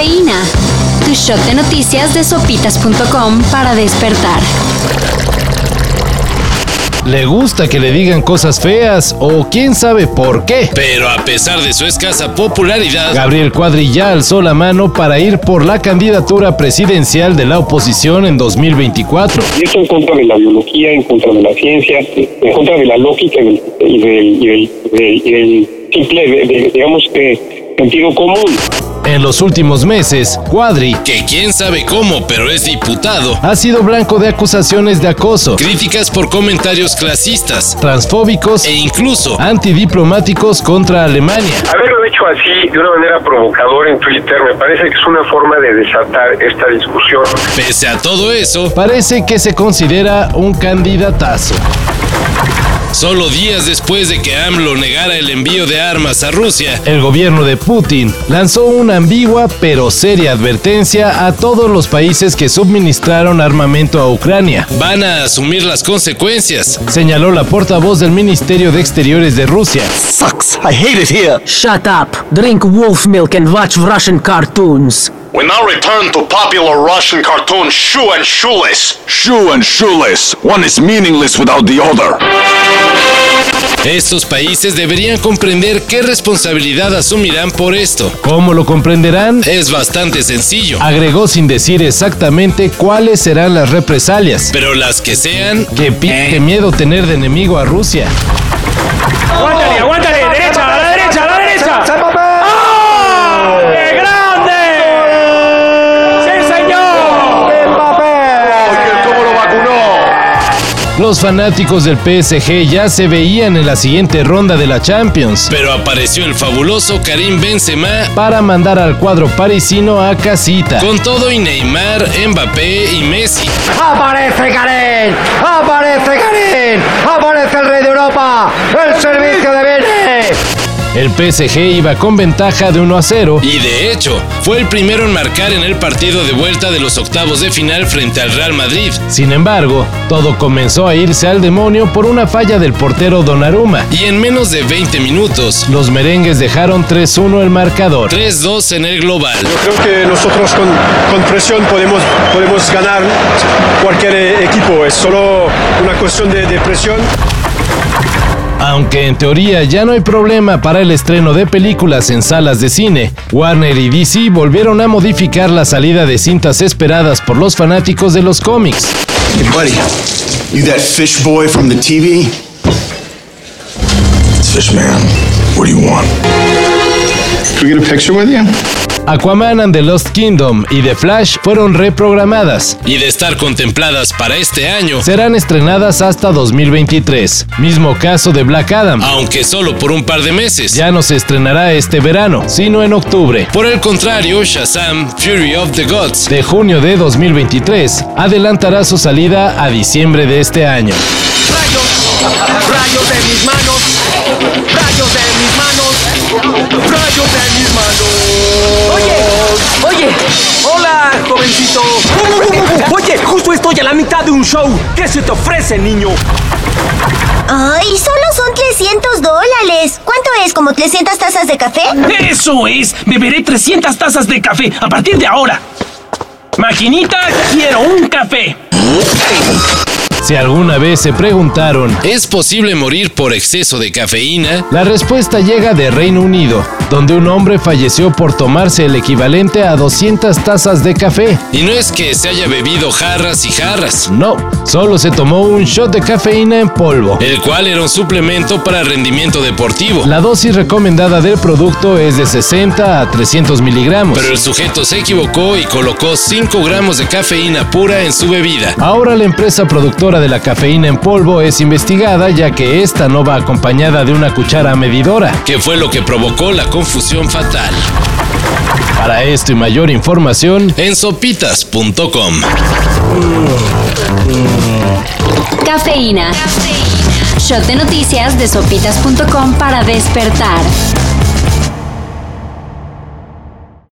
Cafeína. Tu shot de noticias de sopitas.com para despertar. Le gusta que le digan cosas feas o quién sabe por qué. Pero a pesar de su escasa popularidad, Gabriel Cuadri ya alzó la mano para ir por la candidatura presidencial de la oposición en 2024. Y esto en contra de la biología, en contra de la ciencia, en contra de la lógica y del, y del, y del, y del simple, de- de- digamos que, sentido común. En los últimos meses, Cuadri que quién sabe cómo, pero es diputado, ha sido blanco de acusaciones de acoso, críticas por comentarios clasistas transfóbicos e incluso antidiplomáticos contra Alemania. Haberlo hecho así de una manera provocadora en Twitter me parece que es una forma de desatar esta discusión. pese a todo eso, Parece que se considera un candidatazo. Solo días después de que AMLO negara el envío de armas a Rusia, El gobierno de Putin lanzó una ambigua pero seria advertencia a todos los países que suministraron armamento a Ucrania. van a asumir las consecuencias. Señaló la portavoz del Ministerio de Exteriores de Rusia. Sucks. I hate it here. Shut up, drink wolf milk and watch Russian cartoons. We now return to popular Russian cartoon Shoe and Shoeless. Shoe and shoeless. One is meaningless without the other. Estos países deberían comprender qué responsabilidad asumirán por esto. ¿Cómo lo comprenderán? Es bastante sencillo, Agregó sin decir exactamente cuáles serán las represalias. pero las que sean, Que qué miedo tener de enemigo a Rusia. Aguántale, aguántale, derecha, a la derecha, a la derecha. ¡Ah! ¡Qué grande! ¡Sí, señor! ¿Cómo lo vacunó? Los fanáticos del PSG ya se veían en la siguiente ronda de la Champions pero apareció el fabuloso Karim Benzema para mandar al cuadro parisino a casita. con todo y Neymar, Mbappé y Messi. ¡Aparece Karen! ¡Aparece Karen! ¡Aparece el rey de Europa! ¡El! El PSG iba con ventaja de 1 a 0 Y de hecho, fue el primero en marcar en el partido de vuelta de los octavos de final frente al Real Madrid. Sin embargo, todo comenzó a irse al demonio por una falla del portero Donnarumma. Y en menos de 20 minutos, Los merengues dejaron 3-1 el marcador. 3-2 en el global. Creo que nosotros con, con presión podemos, podemos ganar cualquier eh, equipo, es solo una cuestión de, de presión. Aunque en teoría ya no hay problema para el estreno de películas en salas de cine, Warner y DC volvieron a modificar la salida de cintas esperadas por los fanáticos de los cómics. Hey, buddy. You that fish boy from the TV? It's Fishman. What do you want? Can we get a picture with you? Aquaman and the Lost Kingdom y The Flash fueron reprogramadas. Y de estar contempladas para este año, Serán estrenadas hasta 2023. Mismo caso de Black Adam. aunque solo por un par de meses. Ya no se estrenará este verano, sino en octubre. Por el contrario, Shazam, Fury of the Gods, De junio de 2023, adelantará su salida a diciembre de este año. Hola, jovencito. Oye, justo estoy a la mitad de un show. ¿Qué se te ofrece, niño? Ay, solo son 300 dólares. ¿Cuánto es? ¿Como 300 tazas de café? Eso es, beberé 300 tazas de café a partir de ahora. Maquinita, quiero un café. Si alguna vez se preguntaron, ¿es posible morir por exceso de cafeína? la respuesta llega de Reino Unido, donde un hombre falleció por tomarse el equivalente a 200 tazas de café. Y no es que se haya bebido jarras y jarras, No, solo se tomó un shot de cafeína en polvo. el cual era un suplemento para rendimiento deportivo. La dosis recomendada del producto es de 60 a 300 miligramos. Pero el sujeto se equivocó y colocó 5 gramos de cafeína pura en su bebida. Ahora la empresa productora de la cafeína en polvo es investigada ya que esta no va acompañada de una cuchara medidora. que fue lo que provocó la confusión fatal. Para esto y mayor información, En sopitas.com. Cafeína. Shot de noticias de sopitas.com para despertar.